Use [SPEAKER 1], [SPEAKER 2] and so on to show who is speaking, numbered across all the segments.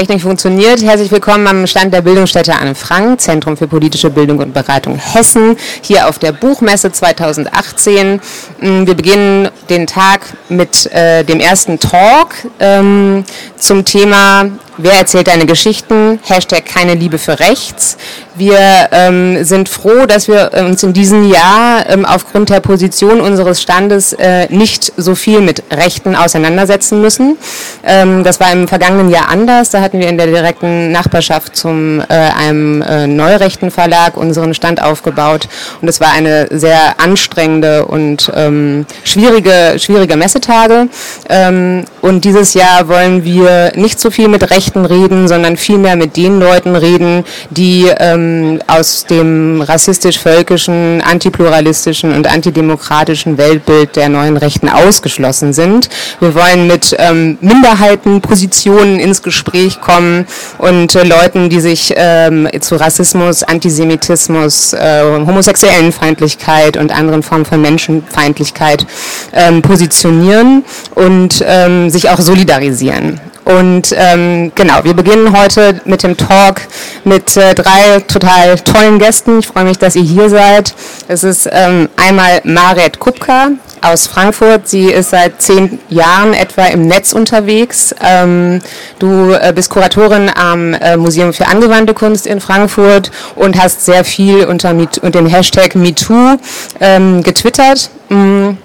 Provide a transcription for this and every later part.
[SPEAKER 1] Technik funktioniert. Herzlich willkommen am Stand der Bildungsstätte Anne Frank, Zentrum für politische Bildung und Beratung Hessen, hier auf der Buchmesse 2018. Mm, wir beginnen den Tag mit äh, dem ersten Talk ähm, zum Thema Wer erzählt deine Geschichten? Hashtag keine Liebe für rechts. Wir ähm, sind froh, dass wir uns in diesem Jahr ähm, aufgrund der Position unseres Standes äh, nicht so viel mit Rechten auseinandersetzen müssen. Ähm, das war im vergangenen Jahr anders. Da hatten wir in der direkten Nachbarschaft zum äh, einem äh, neurechten Verlag unseren Stand aufgebaut und es war eine sehr anstrengende und ähm, schwierige, schwierige Messetage. Ähm, und dieses Jahr wollen wir nicht so viel mit Rechten reden, sondern vielmehr mit den Leuten reden, die ähm, aus dem rassistisch-völkischen, antipluralistischen und antidemokratischen Weltbild der neuen Rechten ausgeschlossen sind. Wir wollen mit ähm, Minderheitenpositionen ins Gespräch kommen und äh, Leuten, die sich ähm, zu Rassismus, Antisemitismus, äh, homosexuellen Feindlichkeit und anderen Formen von Menschenfeindlichkeit ähm, positionieren und ähm, sich auch solidarisieren. Und ähm, genau, wir beginnen heute mit dem Talk mit äh, drei total tollen Gästen. Ich freue mich, dass ihr hier seid. Es ist ähm, einmal Maret Kupka aus Frankfurt. Sie ist seit zehn Jahren etwa im Netz unterwegs. Ähm, du äh, bist Kuratorin am äh, Museum für angewandte Kunst in Frankfurt und hast sehr viel unter, unter dem Hashtag MeToo ähm, getwittert. Mhm.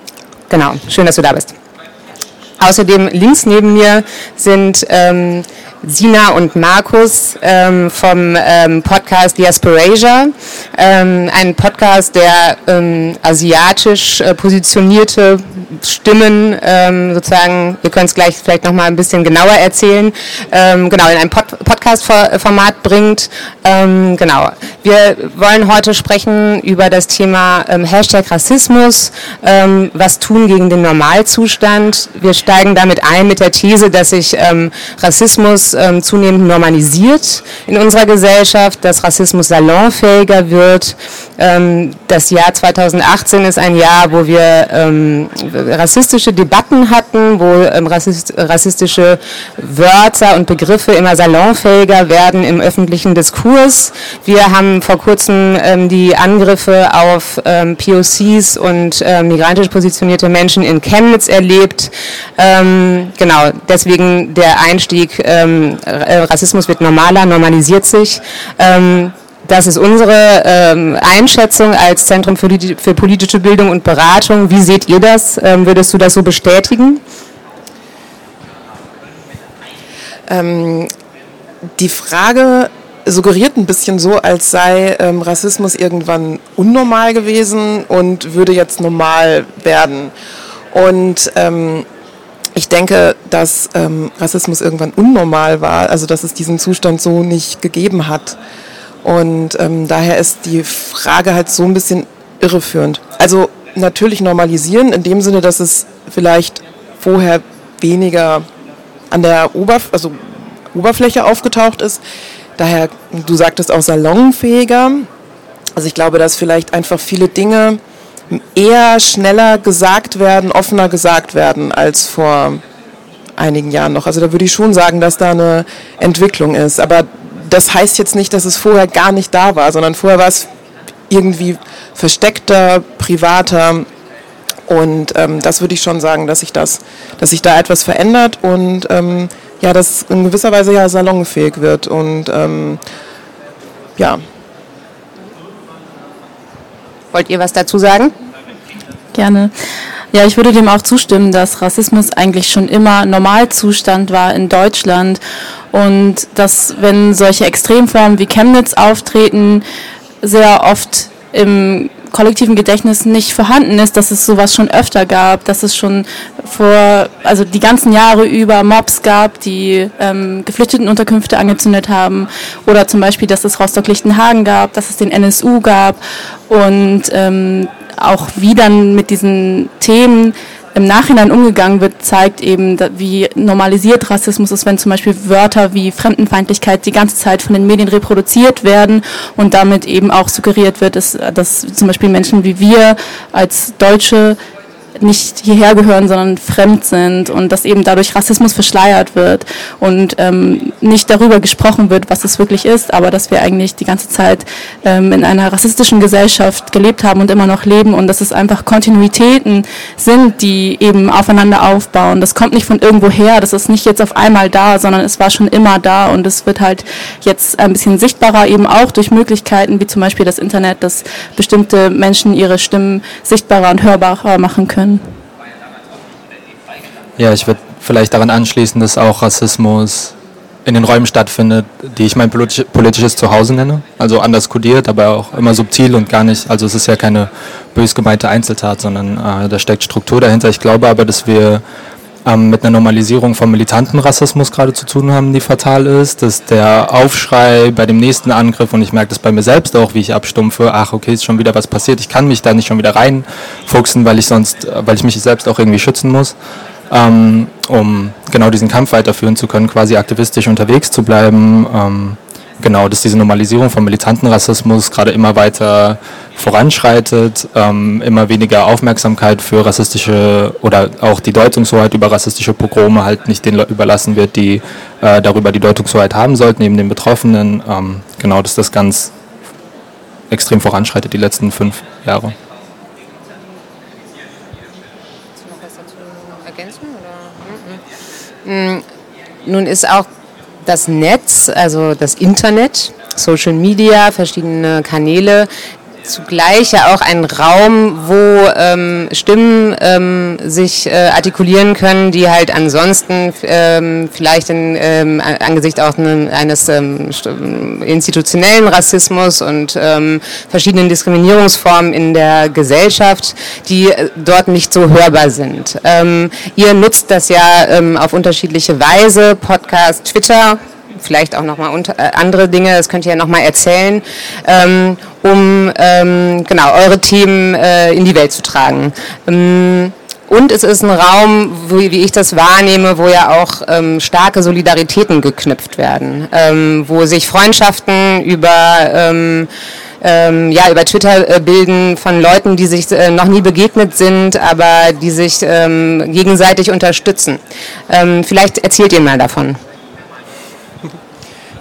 [SPEAKER 1] Genau, schön, dass du da bist. Außerdem links neben mir sind ähm, Sina und Markus ähm, vom ähm, Podcast Diasporasia, ähm, ein Podcast, der ähm, asiatisch äh, positionierte Stimmen ähm, sozusagen, ihr könnt es gleich vielleicht nochmal ein bisschen genauer erzählen, ähm, genau, in ein Pod Podcast-Format bringt. Ähm, genau. Wir wollen heute sprechen über das Thema ähm, Hashtag Rassismus, ähm, was tun gegen den Normalzustand. Wir steigen damit ein mit der These, dass sich ähm, Rassismus ähm, zunehmend normalisiert in unserer Gesellschaft, dass Rassismus salonfähiger wird. Ähm, das Jahr 2018 ist ein Jahr, wo wir ähm, rassistische Debatten hatten, wo ähm, rassist, rassistische Wörter und Begriffe immer salonfähiger werden im öffentlichen Diskurs. Wir haben vor kurzem ähm, die Angriffe auf ähm, POCs und äh, migrantisch positionierte Menschen in Chemnitz erlebt. Ähm, genau, deswegen der Einstieg, ähm, Rassismus wird normaler, normalisiert sich. Das ist unsere ähm, Einschätzung als Zentrum für, die, für, politische Bildung und Beratung. Wie seht ihr das? Ähm, würdest du das so bestätigen?
[SPEAKER 2] Ähm, die Frage suggeriert ein bisschen so, als sei ähm, Rassismus irgendwann unnormal gewesen und würde jetzt normal werden. Und ähm, ich denke, dass ähm, Rassismus irgendwann unnormal war, also dass es diesen Zustand so nicht gegeben hat. Und ähm, daher ist die Frage halt so ein bisschen irreführend. Also natürlich normalisieren in dem Sinne, dass es vielleicht vorher weniger an der Oberf also Oberfläche aufgetaucht ist. Daher, du sagtest auch salonfähiger. Also ich glaube, dass vielleicht einfach viele Dinge eher schneller gesagt werden, offener gesagt werden als vor einigen Jahren noch. Also da würde ich schon sagen, dass da eine Entwicklung ist. Aber das heißt jetzt nicht, dass es vorher gar nicht da war, sondern vorher war es irgendwie versteckter, privater. Und ähm, das würde ich schon sagen, dass sich das, dass sich da etwas verändert und ähm, ja, dass in gewisser Weise ja salonfähig wird. Und ähm, ja.
[SPEAKER 1] Wollt ihr was dazu sagen?
[SPEAKER 3] Gerne. Ja, ich würde dem auch zustimmen, dass Rassismus eigentlich schon immer Normalzustand war in Deutschland und dass, wenn solche Extremformen wie Chemnitz auftreten, sehr oft im kollektiven Gedächtnis nicht vorhanden ist, dass es sowas schon öfter gab, dass es schon vor, also die ganzen Jahre über Mobs gab, die ähm, Geflüchtetenunterkünfte angezündet haben. Oder zum Beispiel, dass es Rostock-Lichtenhagen gab, dass es den NSU gab. Und ähm, auch wie dann mit diesen Themen im Nachhinein umgegangen wird, zeigt eben, wie normalisiert Rassismus ist, wenn zum Beispiel Wörter wie Fremdenfeindlichkeit die ganze Zeit von den Medien reproduziert werden und damit eben auch suggeriert wird, dass, dass zum Beispiel Menschen wie wir als Deutsche nicht hierher gehören, sondern fremd sind und dass eben dadurch Rassismus verschleiert wird und ähm, nicht darüber gesprochen wird, was es wirklich ist, aber dass wir eigentlich die ganze Zeit ähm, in einer rassistischen Gesellschaft gelebt haben und immer noch leben und dass es einfach Kontinuitäten sind, die eben aufeinander aufbauen. Das kommt nicht von irgendwo her, das ist nicht jetzt auf einmal da, sondern es war schon immer da und es wird halt jetzt ein bisschen sichtbarer, eben auch durch Möglichkeiten wie zum Beispiel das Internet, dass bestimmte Menschen ihre Stimmen sichtbarer und hörbarer machen können können.
[SPEAKER 4] Ja, ich würde vielleicht daran anschließen, dass auch Rassismus in den Räumen stattfindet, die ich mein politisches Zuhause nenne. Also anders kodiert, aber auch immer subtil und gar nicht, also es ist ja keine bös gemeinte Einzeltat, sondern äh, da steckt Struktur dahinter. Ich glaube aber, dass wir ähm, mit einer Normalisierung von militanten Rassismus gerade zu tun haben, die fatal ist, dass der Aufschrei bei dem nächsten Angriff, und ich merke das bei mir selbst auch, wie ich abstumpfe, ach okay, ist schon wieder was passiert, ich kann mich da nicht schon wieder reinfuchsen, weil ich sonst, weil ich mich selbst auch irgendwie schützen muss. Ähm, um genau diesen Kampf weiterführen zu können, quasi aktivistisch unterwegs zu bleiben. Ähm, genau, dass diese Normalisierung von militanten Rassismus gerade immer weiter voranschreitet, ähm, immer weniger Aufmerksamkeit für rassistische oder auch die Deutungshoheit über rassistische Pogrome halt nicht den überlassen wird, die äh, darüber die Deutungshoheit haben sollten, neben den Betroffenen. Ähm, genau, dass das ganz extrem voranschreitet die letzten fünf Jahre.
[SPEAKER 1] Hm, nun ist auch das Netz, also das Internet, Social Media, verschiedene Kanäle, zugleich ja auch ein Raum, wo ähm, Stimmen ähm, sich äh, artikulieren können, die halt ansonsten ähm, vielleicht in, ähm, angesichts auch ne, eines ähm, institutionellen Rassismus und ähm, verschiedenen Diskriminierungsformen in der Gesellschaft, die äh, dort nicht so hörbar sind. Ähm, ihr nutzt das ja ähm, auf unterschiedliche Weise, Podcast, Twitter, vielleicht auch nochmal äh, andere Dinge, das könnt ihr ja nochmal erzählen, ähm, um ähm, genau eure Themen äh, in die Welt zu tragen. Ähm, und es ist ein Raum, wo, wie ich das wahrnehme, wo ja auch ähm, starke Solidaritäten geknüpft werden, ähm, wo sich Freundschaften über ähm, ähm, ja, über Twitter äh, bilden von Leuten, die sich äh, noch nie begegnet sind, aber die sich ähm, gegenseitig unterstützen. Ähm, vielleicht erzählt ihr mal davon.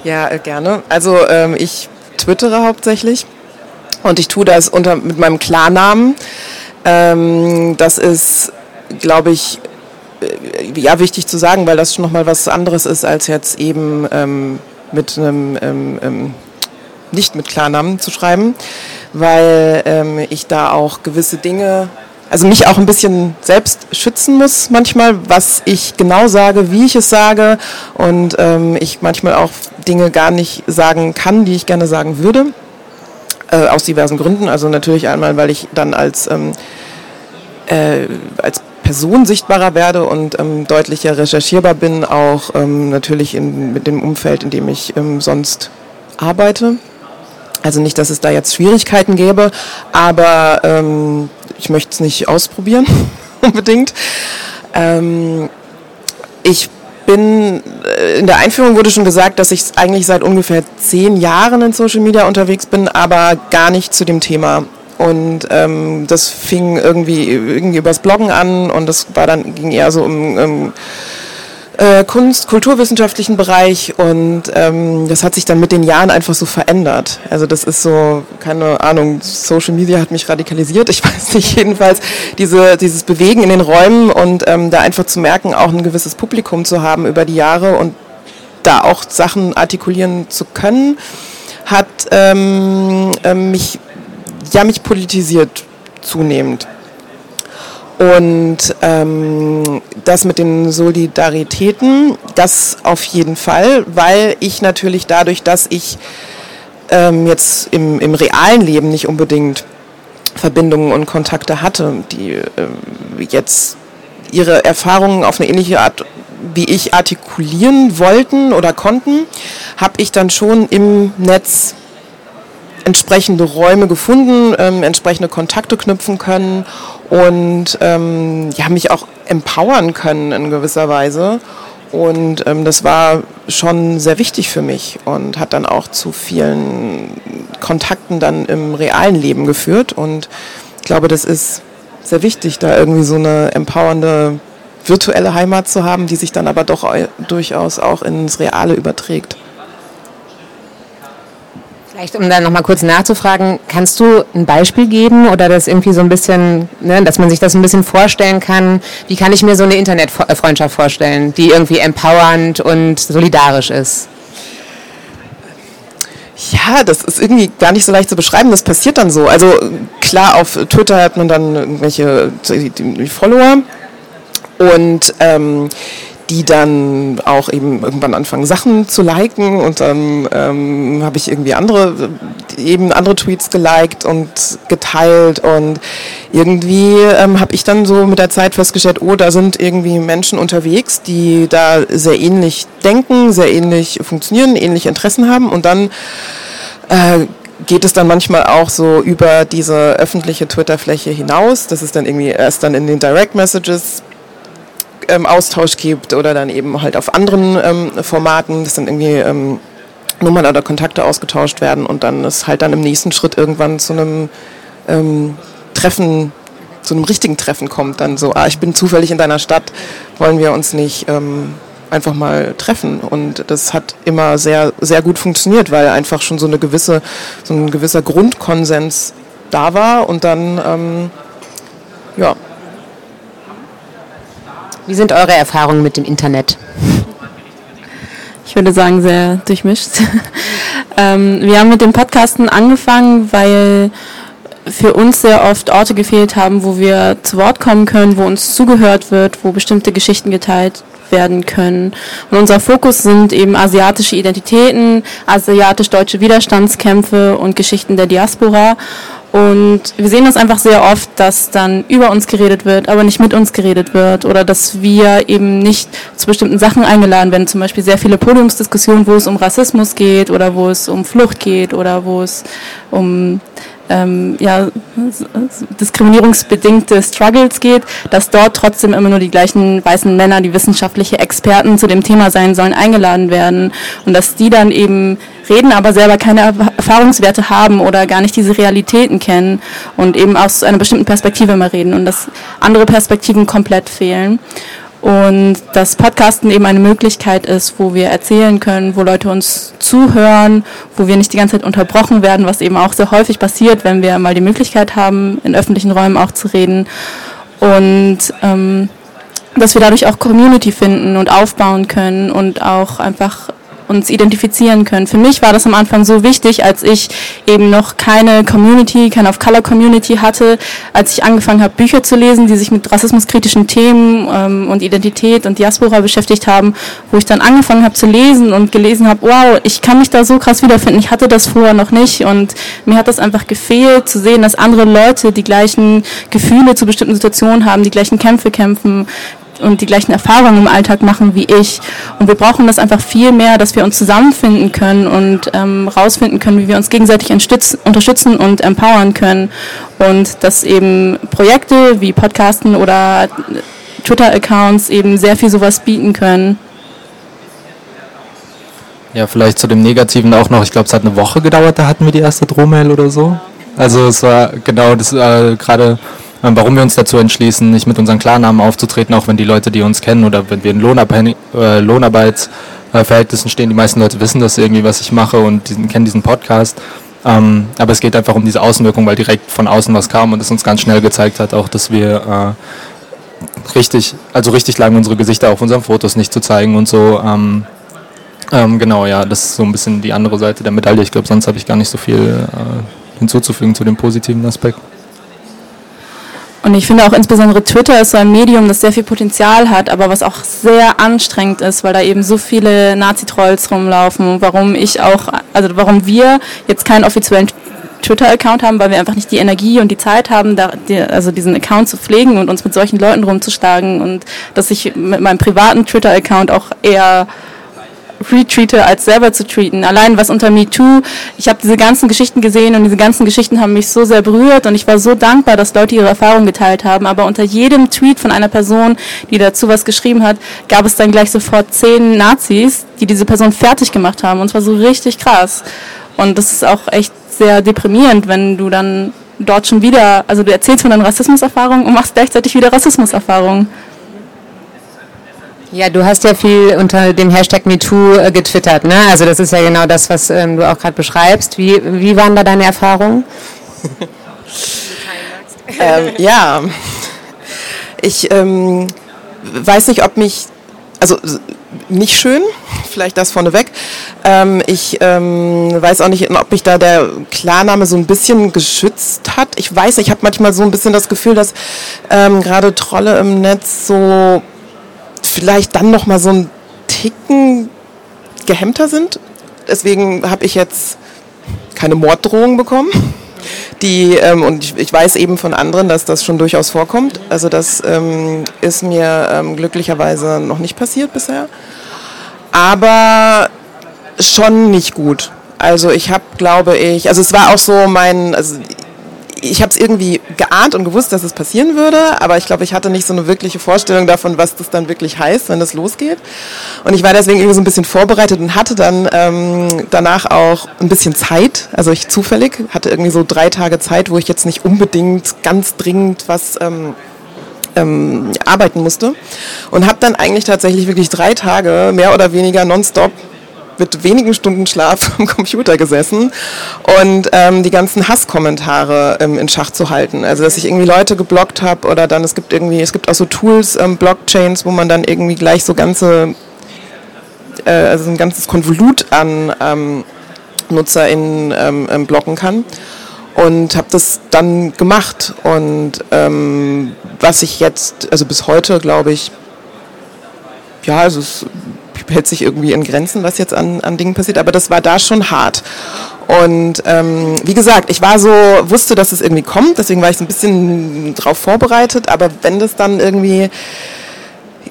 [SPEAKER 2] Ja, äh, gerne. Also ähm, ich twittere hauptsächlich und ich tue das unter, mit meinem Klarnamen. Ähm, das ist, glaube ich, äh, ja, wichtig zu sagen, weil das schon nochmal was anderes ist, als jetzt eben ähm, mit einem, ähm, ähm, nicht mit Klarnamen zu schreiben, weil ähm, ich da auch gewisse Dinge also mich auch ein bisschen selbst schützen muss manchmal, was ich genau sage, wie ich es sage und ähm, ich manchmal auch Dinge gar nicht sagen kann, die ich gerne sagen würde, äh, aus diversen Gründen. Also natürlich einmal, weil ich dann als, ähm, äh, als Person sichtbarer werde und ähm, deutlicher recherchierbar bin, auch ähm, natürlich in, mit dem Umfeld, in dem ich ähm, sonst arbeite. Also nicht, dass es da jetzt Schwierigkeiten gäbe, aber ähm, ich möchte es nicht ausprobieren unbedingt. Ähm, ich bin, äh, in der Einführung wurde schon gesagt, dass ich eigentlich seit ungefähr zehn Jahren in Social Media unterwegs bin, aber gar nicht zu dem Thema. Und ähm, das fing irgendwie, irgendwie übers Bloggen an und das war dann, ging eher so um, um äh, Kunst, kulturwissenschaftlichen Bereich und ähm, das hat sich dann mit den Jahren einfach so verändert. Also das ist so, keine Ahnung, Social Media hat mich radikalisiert, ich weiß nicht, jedenfalls diese, dieses Bewegen in den Räumen und ähm, da einfach zu merken, auch ein gewisses Publikum zu haben über die Jahre und da auch Sachen artikulieren zu können, hat ähm, äh, mich, ja, mich politisiert zunehmend. Und ähm, das mit den Solidaritäten, das auf jeden Fall, weil ich natürlich dadurch, dass ich ähm, jetzt im, im realen Leben nicht unbedingt Verbindungen und Kontakte hatte, die äh, jetzt ihre Erfahrungen auf eine ähnliche Art wie ich artikulieren wollten oder konnten, habe ich dann schon im Netz entsprechende Räume gefunden, ähm, entsprechende Kontakte knüpfen können und ähm, ja, mich auch empowern können in gewisser Weise. Und ähm, das war schon sehr wichtig für mich und hat dann auch zu vielen Kontakten dann im realen Leben geführt. Und ich glaube, das ist sehr wichtig, da irgendwie so eine empowernde virtuelle Heimat zu haben, die sich dann aber doch durchaus auch ins Reale überträgt.
[SPEAKER 1] Vielleicht, um da nochmal kurz nachzufragen, kannst du ein Beispiel geben oder das irgendwie so ein bisschen, ne, dass man sich das ein bisschen vorstellen kann? Wie kann ich mir so eine Internetfreundschaft vorstellen, die irgendwie empowernd und solidarisch ist?
[SPEAKER 2] Ja, das ist irgendwie gar nicht so leicht zu beschreiben. Das passiert dann so. Also klar, auf Twitter hat man dann irgendwelche die, die Follower und ähm, die dann auch eben irgendwann anfangen, Sachen zu liken und dann ähm, habe ich irgendwie andere, eben andere Tweets geliked und geteilt und irgendwie ähm, habe ich dann so mit der Zeit festgestellt, oh, da sind irgendwie Menschen unterwegs, die da sehr ähnlich denken, sehr ähnlich funktionieren, ähnliche Interessen haben und dann äh, geht es dann manchmal auch so über diese öffentliche Twitter-Fläche hinaus. Das ist dann irgendwie erst dann in den Direct Messages ähm, Austausch gibt oder dann eben halt auf anderen ähm, Formaten, dass dann irgendwie ähm, Nummern oder Kontakte ausgetauscht werden und dann ist halt dann im nächsten Schritt irgendwann zu einem ähm, Treffen, zu einem richtigen Treffen kommt, dann so, ah, ich bin zufällig in deiner Stadt, wollen wir uns nicht ähm, einfach mal treffen. Und das hat immer sehr, sehr gut funktioniert, weil einfach schon so eine gewisse, so ein gewisser Grundkonsens da war und dann ähm, ja,
[SPEAKER 1] wie sind eure Erfahrungen mit dem Internet?
[SPEAKER 3] Ich würde sagen, sehr durchmischt. ähm, wir haben mit dem Podcasten angefangen, weil für uns sehr oft Orte gefehlt haben, wo wir zu Wort kommen können, wo uns zugehört wird, wo bestimmte Geschichten geteilt werden können. Und unser Fokus sind eben asiatische Identitäten, asiatisch-deutsche Widerstandskämpfe und Geschichten der Diaspora. Und wir sehen das einfach sehr oft, dass dann über uns geredet wird, aber nicht mit uns geredet wird oder dass wir eben nicht zu bestimmten Sachen eingeladen werden. Zum Beispiel sehr viele Podiumsdiskussionen, wo es um Rassismus geht oder wo es um Flucht geht oder wo es um ähm, ja, diskriminierungsbedingte Struggles geht, dass dort trotzdem immer nur die gleichen weißen Männer, die wissenschaftliche Experten zu dem Thema sein sollen, eingeladen werden und dass die dann eben reden, aber selber keine Erfahrungswerte haben oder gar nicht diese Realitäten kennen und eben aus einer bestimmten Perspektive immer reden und dass andere Perspektiven komplett fehlen und dass Podcasten eben eine Möglichkeit ist, wo wir erzählen können, wo Leute uns zuhören, wo wir nicht die ganze Zeit unterbrochen werden, was eben auch sehr häufig passiert, wenn wir mal die Möglichkeit haben, in öffentlichen Räumen auch zu reden. Und ähm, dass wir dadurch auch Community finden und aufbauen können und auch einfach uns identifizieren können. Für mich war das am Anfang so wichtig, als ich eben noch keine Community, keine Off-Color-Community hatte, als ich angefangen habe, Bücher zu lesen, die sich mit rassismuskritischen Themen ähm, und Identität und Diaspora beschäftigt haben, wo ich dann angefangen habe zu lesen und gelesen habe, wow, ich kann mich da so krass wiederfinden, ich hatte das vorher noch nicht und mir hat das einfach gefehlt, zu sehen, dass andere Leute die gleichen Gefühle zu bestimmten Situationen haben, die gleichen Kämpfe kämpfen, und die gleichen Erfahrungen im Alltag machen wie ich. Und wir brauchen das einfach viel mehr, dass wir uns zusammenfinden können und ähm, rausfinden können, wie wir uns gegenseitig unterstützen und empowern können. Und dass eben Projekte wie Podcasten oder Twitter-Accounts eben sehr viel sowas bieten können.
[SPEAKER 4] Ja, vielleicht zu dem Negativen auch noch. Ich glaube, es hat eine Woche gedauert, da hatten wir die erste Drohmail oder so. Also es war genau das äh, gerade warum wir uns dazu entschließen, nicht mit unseren Klarnamen aufzutreten, auch wenn die Leute, die uns kennen oder wenn wir in äh, Lohnarbeitsverhältnissen stehen, die meisten Leute wissen das irgendwie, was ich mache und diesen, kennen diesen Podcast. Ähm, aber es geht einfach um diese Außenwirkung, weil direkt von außen was kam und es uns ganz schnell gezeigt hat, auch dass wir äh, richtig, also richtig lang unsere Gesichter auf unseren Fotos nicht zu zeigen und so. Ähm, ähm, genau, ja, das ist so ein bisschen die andere Seite der Medaille. Ich glaube, sonst habe ich gar nicht so viel äh, hinzuzufügen zu dem positiven Aspekt.
[SPEAKER 3] Und ich finde auch insbesondere Twitter ist so ein Medium, das sehr viel Potenzial hat, aber was auch sehr anstrengend ist, weil da eben so viele Nazi-Trolls rumlaufen. Warum ich auch, also warum wir jetzt keinen offiziellen Twitter-Account haben, weil wir einfach nicht die Energie und die Zeit haben, da, die, also diesen Account zu pflegen und uns mit solchen Leuten rumzuschlagen und dass ich mit meinem privaten Twitter-Account auch eher retweete, als selber zu tweeten. Allein was unter MeToo, ich habe diese ganzen Geschichten gesehen und diese ganzen Geschichten haben mich so sehr berührt und ich war so dankbar, dass Leute ihre Erfahrungen geteilt haben. Aber unter jedem Tweet von einer Person, die dazu was geschrieben hat, gab es dann gleich sofort zehn Nazis, die diese Person fertig gemacht haben. Und zwar so richtig krass. Und das ist auch echt sehr deprimierend, wenn du dann dort schon wieder, also du erzählst von deinen Rassismuserfahrungen und machst gleichzeitig wieder Rassismuserfahrungen.
[SPEAKER 1] Ja, du hast ja viel unter dem Hashtag MeToo äh, getwittert, ne? Also das ist ja genau das, was ähm, du auch gerade beschreibst. Wie, wie waren da deine Erfahrungen?
[SPEAKER 2] ähm, ja, ich ähm, weiß nicht, ob mich, also nicht schön, vielleicht das vorneweg. Ähm, ich ähm, weiß auch nicht, ob mich da der Klarname so ein bisschen geschützt hat. Ich weiß, ich habe manchmal so ein bisschen das Gefühl, dass ähm, gerade Trolle im Netz so vielleicht dann noch mal so ein Ticken gehemmter sind. Deswegen habe ich jetzt keine Morddrohung bekommen. Die, ähm, und ich, ich, weiß eben von anderen, dass das schon durchaus vorkommt. Also das ähm, ist mir ähm, glücklicherweise noch nicht passiert bisher. Aber schon nicht gut. Also ich habe, glaube ich, also es war auch so mein, also ich habe es irgendwie geahnt und gewusst, dass es passieren würde, aber ich glaube, ich hatte nicht so eine wirkliche Vorstellung davon, was das dann wirklich heißt, wenn das losgeht. Und ich war deswegen irgendwie so ein bisschen vorbereitet und hatte dann ähm, danach auch ein bisschen Zeit. Also ich zufällig hatte irgendwie so drei Tage Zeit, wo ich jetzt nicht unbedingt ganz dringend was ähm, ähm, arbeiten musste und habe dann eigentlich tatsächlich wirklich drei Tage mehr oder weniger nonstop mit wenigen Stunden Schlaf am Computer gesessen und ähm, die ganzen Hasskommentare ähm, in Schach zu halten. Also dass ich irgendwie Leute geblockt habe oder dann es gibt irgendwie, es gibt auch so Tools, ähm, Blockchains, wo man dann irgendwie gleich so ganze, äh, also ein ganzes Konvolut an ähm, NutzerInnen ähm, ähm, blocken kann. Und habe das dann gemacht. Und ähm, was ich jetzt, also bis heute glaube ich, ja, also es hält sich irgendwie in Grenzen, was jetzt an, an Dingen passiert, aber das war da schon hart. Und ähm, wie gesagt, ich war so, wusste, dass es irgendwie kommt, deswegen war ich so ein bisschen drauf vorbereitet, aber wenn das dann irgendwie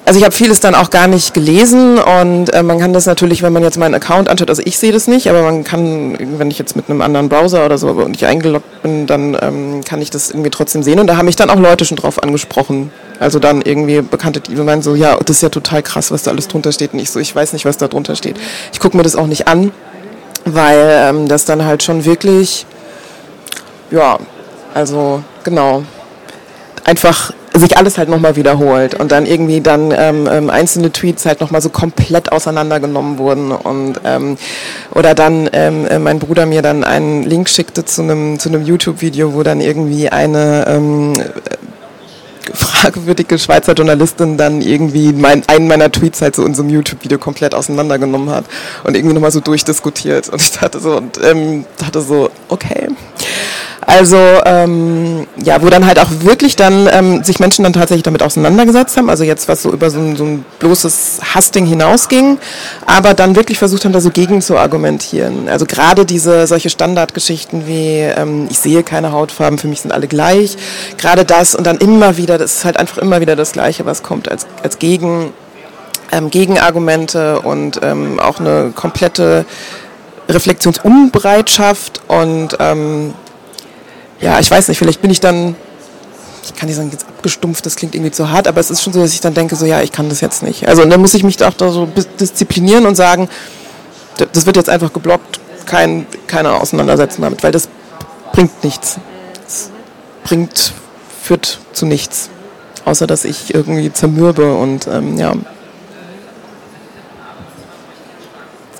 [SPEAKER 2] also ich habe vieles dann auch gar nicht gelesen und äh, man kann das natürlich, wenn man jetzt meinen Account anschaut, also ich sehe das nicht, aber man kann, wenn ich jetzt mit einem anderen Browser oder so nicht eingeloggt bin, dann ähm, kann ich das irgendwie trotzdem sehen und da haben mich dann auch Leute schon drauf angesprochen. Also dann irgendwie Bekannte, die meinen so, ja, das ist ja total krass, was da alles drunter steht und ich so, ich weiß nicht, was da drunter steht. Ich gucke mir das auch nicht an, weil ähm, das dann halt schon wirklich, ja, also genau, einfach sich alles halt nochmal wiederholt und dann irgendwie dann ähm, ähm, einzelne Tweets halt nochmal so komplett auseinandergenommen wurden und ähm, oder dann ähm, äh, mein Bruder mir dann einen Link schickte zu einem zu einem YouTube-Video, wo dann irgendwie eine ähm, fragwürdige Schweizer Journalistin dann irgendwie mein, einen meiner Tweets halt so in so einem YouTube-Video komplett auseinandergenommen hat und irgendwie nochmal so durchdiskutiert. Und ich dachte so und ähm, dachte so okay also ähm, ja, wo dann halt auch wirklich dann ähm, sich Menschen dann tatsächlich damit auseinandergesetzt haben, also jetzt was so über so ein, so ein bloßes Hasting hinausging, aber dann wirklich versucht haben, da so gegen zu argumentieren. Also gerade diese solche Standardgeschichten wie ähm, ich sehe keine Hautfarben, für mich sind alle gleich, gerade das und dann immer wieder, das ist halt einfach immer wieder das Gleiche, was kommt als, als Gegen, ähm, Gegenargumente und ähm, auch eine komplette Reflexionsunbereitschaft und ähm, ja, ich weiß nicht, vielleicht bin ich dann, ich kann nicht sagen, jetzt abgestumpft, das klingt irgendwie zu hart, aber es ist schon so, dass ich dann denke, so ja, ich kann das jetzt nicht. Also und dann muss ich mich auch da so disziplinieren und sagen, das wird jetzt einfach geblockt, kein, keine Auseinandersetzung damit, weil das bringt nichts. Das bringt, führt zu nichts. Außer dass ich irgendwie zermürbe und ähm, ja,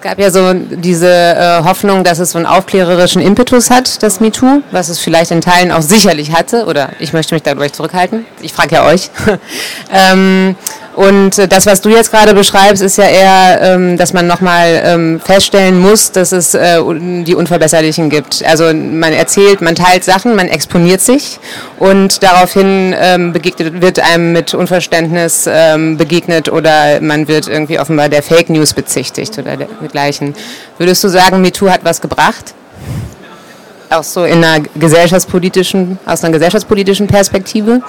[SPEAKER 1] gab ja so diese äh, Hoffnung, dass es so einen aufklärerischen Impetus hat, das MeToo, was es vielleicht in Teilen auch sicherlich hatte, oder ich möchte mich dadurch zurückhalten. Ich frage ja euch. ähm, und äh, das, was du jetzt gerade beschreibst, ist ja eher, ähm, dass man nochmal ähm, feststellen muss, dass es äh, die Unverbesserlichen gibt. Also man erzählt, man teilt Sachen, man exponiert sich und daraufhin ähm, begegnet, wird einem mit Unverständnis begegnet oder man wird irgendwie offenbar der Fake News bezichtigt oder dergleichen. Würdest du sagen, MeToo hat was gebracht? Auch so in einer gesellschaftspolitischen, aus einer gesellschaftspolitischen Perspektive?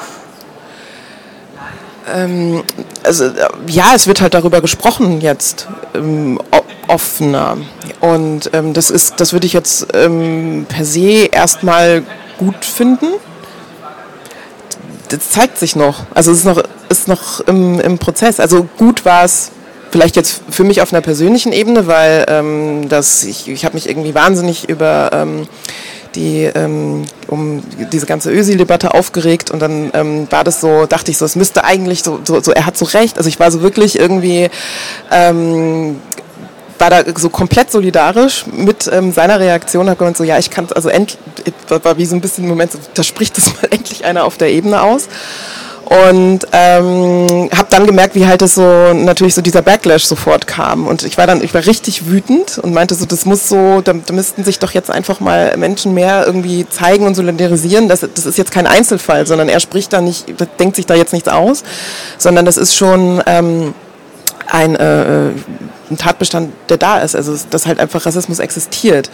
[SPEAKER 2] Ähm, also ja, es wird halt darüber gesprochen jetzt ähm, offener und ähm, das ist, das würde ich jetzt ähm, per se erstmal gut finden. Das zeigt sich noch, also es ist noch, ist noch im, im Prozess. Also gut war es vielleicht jetzt für mich auf einer persönlichen Ebene, weil ähm, das, ich, ich habe mich irgendwie wahnsinnig über ähm, die ähm, um diese ganze Ösi-Debatte aufgeregt und dann ähm, war das so, dachte ich so, es müsste eigentlich so, so, so, er hat so recht. Also ich war so wirklich irgendwie ähm, war da so komplett solidarisch mit ähm, seiner Reaktion, hat gemeint so, ja, ich kann also endlich, war wie so ein bisschen im Moment, so, da spricht das mal endlich einer auf der Ebene aus. Und ähm, habe dann gemerkt, wie halt das so natürlich so dieser Backlash sofort kam. Und ich war dann, ich war richtig wütend und meinte so, das muss so, da, da müssten sich doch jetzt einfach mal Menschen mehr irgendwie zeigen und solidarisieren. Das, das ist jetzt kein Einzelfall, sondern er spricht da nicht, denkt sich da jetzt nichts aus, sondern das ist schon ähm, ein äh, ein Tatbestand, der da ist, also dass halt einfach Rassismus existiert.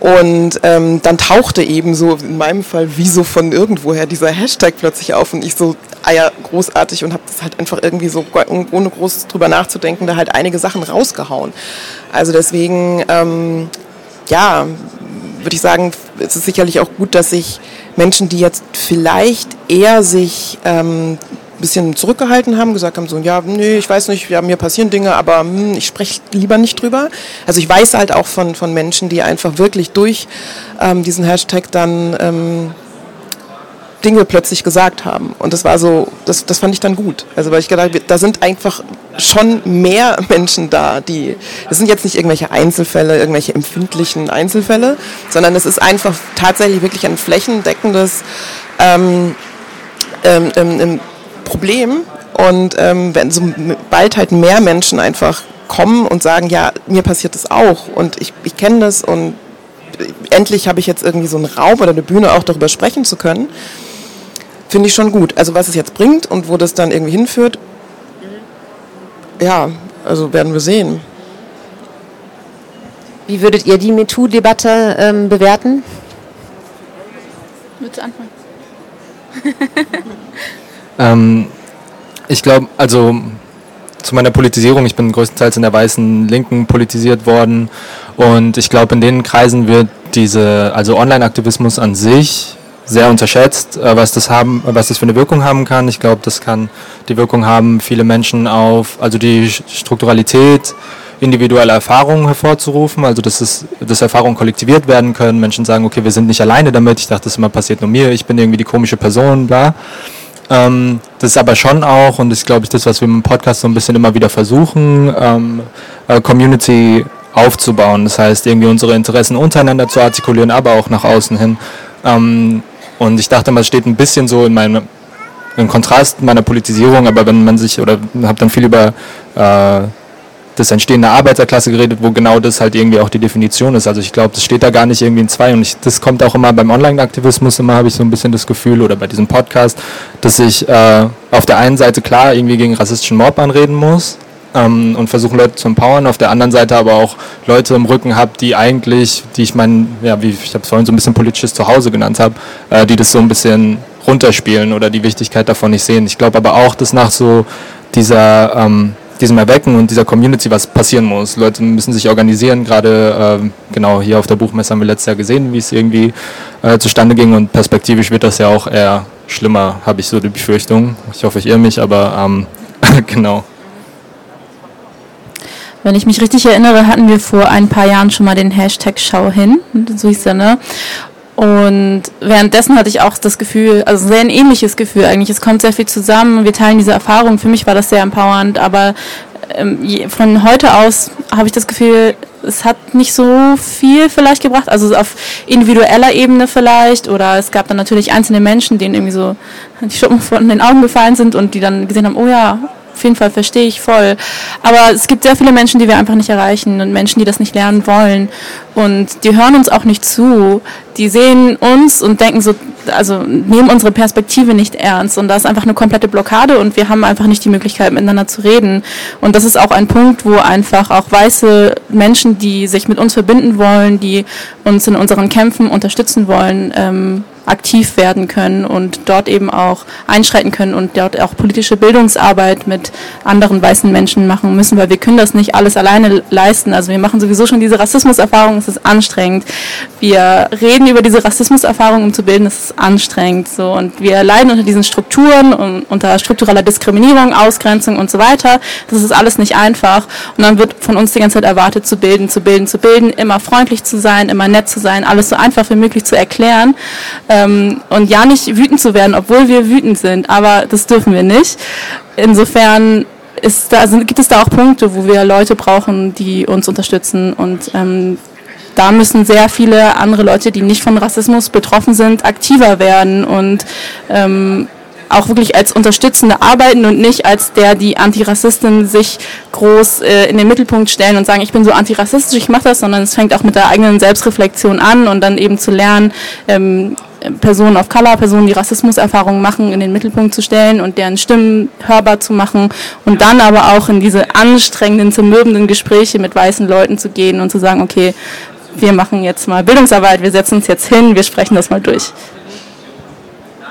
[SPEAKER 2] Und ähm, dann tauchte eben so in meinem Fall wie so von irgendwoher dieser Hashtag plötzlich auf und ich so, ah ja, großartig und habe das halt einfach irgendwie so, ohne groß drüber nachzudenken, da halt einige Sachen rausgehauen. Also deswegen, ähm, ja, würde ich sagen, es ist sicherlich auch gut, dass sich Menschen, die jetzt vielleicht eher sich ähm, bisschen zurückgehalten haben, gesagt haben so, ja, nee, ich weiß nicht, ja, mir passieren Dinge, aber hm, ich spreche lieber nicht drüber. Also ich weiß halt auch von, von Menschen, die einfach wirklich durch ähm, diesen Hashtag dann ähm, Dinge plötzlich gesagt haben. Und das war so, das, das fand ich dann gut. Also weil ich gedacht, da sind einfach schon mehr Menschen da, die, das sind jetzt nicht irgendwelche Einzelfälle, irgendwelche empfindlichen Einzelfälle, sondern es ist einfach tatsächlich wirklich ein flächendeckendes ähm, ähm, ähm, Problem. Und ähm, wenn so bald halt mehr Menschen einfach kommen und sagen, ja, mir passiert das auch und ich, ich kenne das und endlich habe ich jetzt irgendwie so einen Raum oder eine Bühne auch darüber sprechen zu können, finde ich schon gut. Also was es jetzt bringt und wo das dann irgendwie hinführt, ja, also werden wir sehen.
[SPEAKER 1] Wie würdet ihr die MeToo-Debatte ähm, bewerten?
[SPEAKER 3] Willst du anfangen?
[SPEAKER 4] Ähm, ich glaube, also zu meiner Politisierung, ich bin größtenteils in der weißen Linken politisiert worden und ich glaube, in den Kreisen wird diese, also Online-Aktivismus an sich sehr unterschätzt, äh, was das haben, was das für eine Wirkung haben kann. Ich glaube, das kann die Wirkung haben, viele Menschen auf, also die Strukturalität, individuelle Erfahrungen hervorzurufen, also dass, es, dass Erfahrungen kollektiviert werden können. Menschen sagen, okay, wir sind nicht alleine damit. Ich dachte, das immer passiert nur mir. Ich bin irgendwie die komische Person, bla. Ähm, das ist aber schon auch, und das ist, glaube ich, das, was wir im Podcast so ein bisschen immer wieder versuchen, ähm, äh, Community aufzubauen. Das heißt, irgendwie unsere Interessen untereinander zu artikulieren, aber auch nach außen hin. Ähm, und ich dachte mal, es steht ein bisschen so in meinem im Kontrast meiner Politisierung, aber wenn man sich, oder habe dann viel über äh, das Entstehen der Arbeiterklasse geredet, wo genau das halt irgendwie auch die Definition ist. Also ich glaube, das steht da gar nicht irgendwie in zwei und ich, das kommt auch immer beim Online-Aktivismus immer, habe ich so ein bisschen das Gefühl oder bei diesem Podcast, dass ich äh, auf der einen Seite klar irgendwie gegen rassistischen Mob anreden muss, ähm, und versuchen Leute zu empowern, auf der anderen Seite aber auch Leute im Rücken habe, die eigentlich, die ich meine, ja, wie ich habe es vorhin so ein bisschen politisches Zuhause genannt habe, äh, die das so ein bisschen runterspielen oder die Wichtigkeit davon nicht sehen. Ich glaube aber auch, dass nach so dieser ähm, diesem Erwecken und dieser Community was passieren muss. Leute müssen sich organisieren, gerade äh, genau hier auf der Buchmesse haben wir letztes Jahr gesehen, wie es irgendwie äh, zustande ging und perspektivisch wird das ja auch eher schlimmer, habe ich so die Befürchtung. Ich hoffe, ich irre mich, aber ähm, genau.
[SPEAKER 3] Wenn ich mich richtig erinnere, hatten wir vor ein paar Jahren schon mal den Hashtag Schau hin, so hieß er, ne? Und währenddessen hatte ich auch das Gefühl, also sehr ein ähnliches Gefühl eigentlich. Es kommt sehr viel zusammen, wir teilen diese Erfahrung. Für mich war das sehr empowernd, aber ähm, von heute aus habe ich das Gefühl, es hat nicht so viel vielleicht gebracht, also auf individueller Ebene vielleicht oder es gab dann natürlich einzelne Menschen, denen irgendwie so die Schuppen von den Augen gefallen sind und die dann gesehen haben, oh ja, auf jeden Fall verstehe ich voll. Aber es gibt sehr viele Menschen, die wir einfach nicht erreichen und Menschen, die das nicht lernen wollen. Und die hören uns auch nicht zu. Die sehen uns und denken so, also nehmen unsere Perspektive nicht ernst. Und da ist einfach eine komplette Blockade und wir haben einfach nicht die Möglichkeit, miteinander zu reden. Und das ist auch ein Punkt, wo einfach auch weiße Menschen, die sich mit uns verbinden wollen, die uns in unseren Kämpfen unterstützen wollen, ähm, aktiv werden können und dort eben auch einschreiten können und dort auch politische Bildungsarbeit mit anderen weißen Menschen machen müssen, weil wir können das nicht alles alleine leisten. Also wir machen sowieso schon diese Rassismuserfahrung, es ist anstrengend. Wir reden über diese Rassismuserfahrung, um zu bilden, es ist anstrengend. So. Und wir leiden unter diesen Strukturen, und unter struktureller Diskriminierung, Ausgrenzung und so weiter. Das ist alles nicht einfach. Und dann wird von uns die ganze Zeit erwartet, zu bilden, zu bilden, zu bilden, immer freundlich zu sein, immer nett zu sein, alles so einfach wie möglich zu erklären. Ähm, und ja nicht wütend zu werden, obwohl wir wütend sind, aber das dürfen wir nicht. Insofern ist da, also gibt es da auch Punkte, wo wir Leute brauchen, die uns unterstützen und ähm, da müssen sehr viele andere Leute, die nicht von Rassismus betroffen sind, aktiver werden und ähm, auch wirklich als Unterstützende arbeiten und nicht als der, die Antirassisten sich groß äh, in den Mittelpunkt stellen und sagen, ich bin so antirassistisch, ich mache das, sondern es fängt auch mit der eigenen Selbstreflexion an und dann eben zu lernen, ähm, Personen of Color, Personen, die Rassismuserfahrungen machen, in den Mittelpunkt zu stellen und deren Stimmen hörbar zu machen und dann aber auch in diese anstrengenden, zermürbenden Gespräche mit weißen Leuten zu gehen und zu sagen, okay, wir machen jetzt mal Bildungsarbeit, wir setzen uns jetzt hin, wir sprechen das mal durch.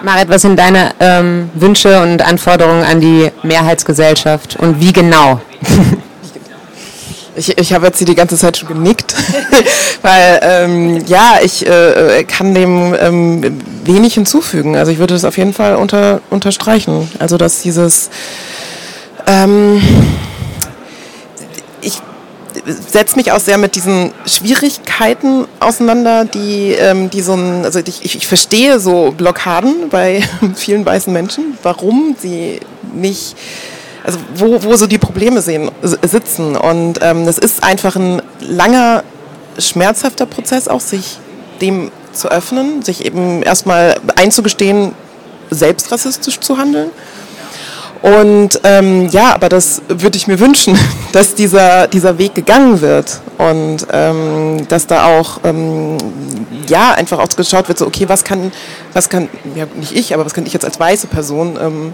[SPEAKER 1] Marit, was sind deine ähm, Wünsche und Anforderungen an die Mehrheitsgesellschaft und wie genau?
[SPEAKER 2] Ich, ich habe jetzt hier die ganze Zeit schon genickt, weil ähm, ja, ich äh, kann dem ähm, wenig hinzufügen. Also ich würde das auf jeden Fall unter, unterstreichen. Also dass dieses ähm, ich setze mich auch sehr mit diesen Schwierigkeiten auseinander, die, ähm, die so ein, also ich, ich verstehe so Blockaden bei vielen weißen Menschen, warum sie nicht also wo, wo so die Probleme sehen, sitzen. Und ähm, es ist einfach ein langer, schmerzhafter Prozess auch, sich dem zu öffnen, sich eben erstmal einzugestehen, selbst rassistisch zu handeln. Und ähm, ja, aber das würde ich mir wünschen, dass dieser, dieser Weg gegangen wird und ähm, dass da auch ähm, ja einfach auch geschaut wird, so okay, was kann, was kann, ja nicht ich, aber was kann ich jetzt als weiße Person ähm,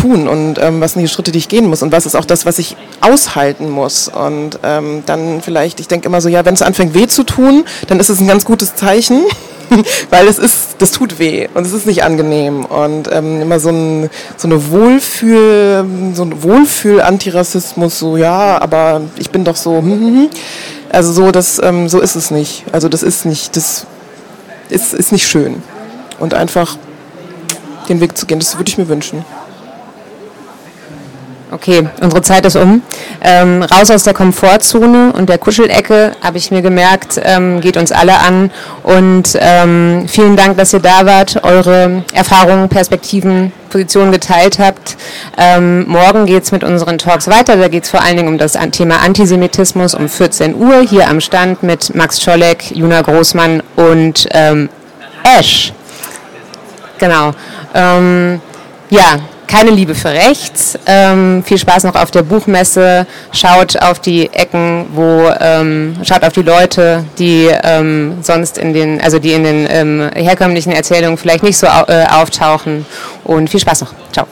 [SPEAKER 2] tun und ähm, was sind die Schritte, die ich gehen muss und was ist auch das, was ich aushalten muss. Und ähm, dann vielleicht, ich denke immer so, ja, wenn es anfängt weh zu tun, dann ist es ein ganz gutes Zeichen, weil es ist, das tut weh und es ist nicht angenehm. Und ähm, immer so, ein, so eine Wohlfühl, so ein Wohlfühl-Antirassismus, so ja, aber ich bin doch so, hm, hm, hm. also so, das, ähm, so ist es nicht. Also das ist nicht, das ist, ist nicht schön. Und einfach den Weg zu gehen, das würde ich mir wünschen.
[SPEAKER 1] Okay, unsere Zeit ist um. Ähm, raus aus der Komfortzone und der Kuschelecke, habe ich mir gemerkt, ähm, geht uns alle an. Und ähm, vielen Dank, dass ihr da wart, eure Erfahrungen, Perspektiven, Positionen geteilt habt. Ähm, morgen geht es mit unseren Talks weiter. Da geht es vor allen Dingen um das Thema Antisemitismus um 14 Uhr hier am Stand mit Max Scholleck, Juna Großmann und ähm, Ash. Genau. Ähm, ja, keine Liebe für rechts. Ähm, viel Spaß noch auf der Buchmesse. Schaut auf die Ecken, wo ähm, schaut auf die Leute, die ähm, sonst in den, also die in den ähm, herkömmlichen Erzählungen vielleicht nicht so au äh, auftauchen. Und viel Spaß noch. Ciao.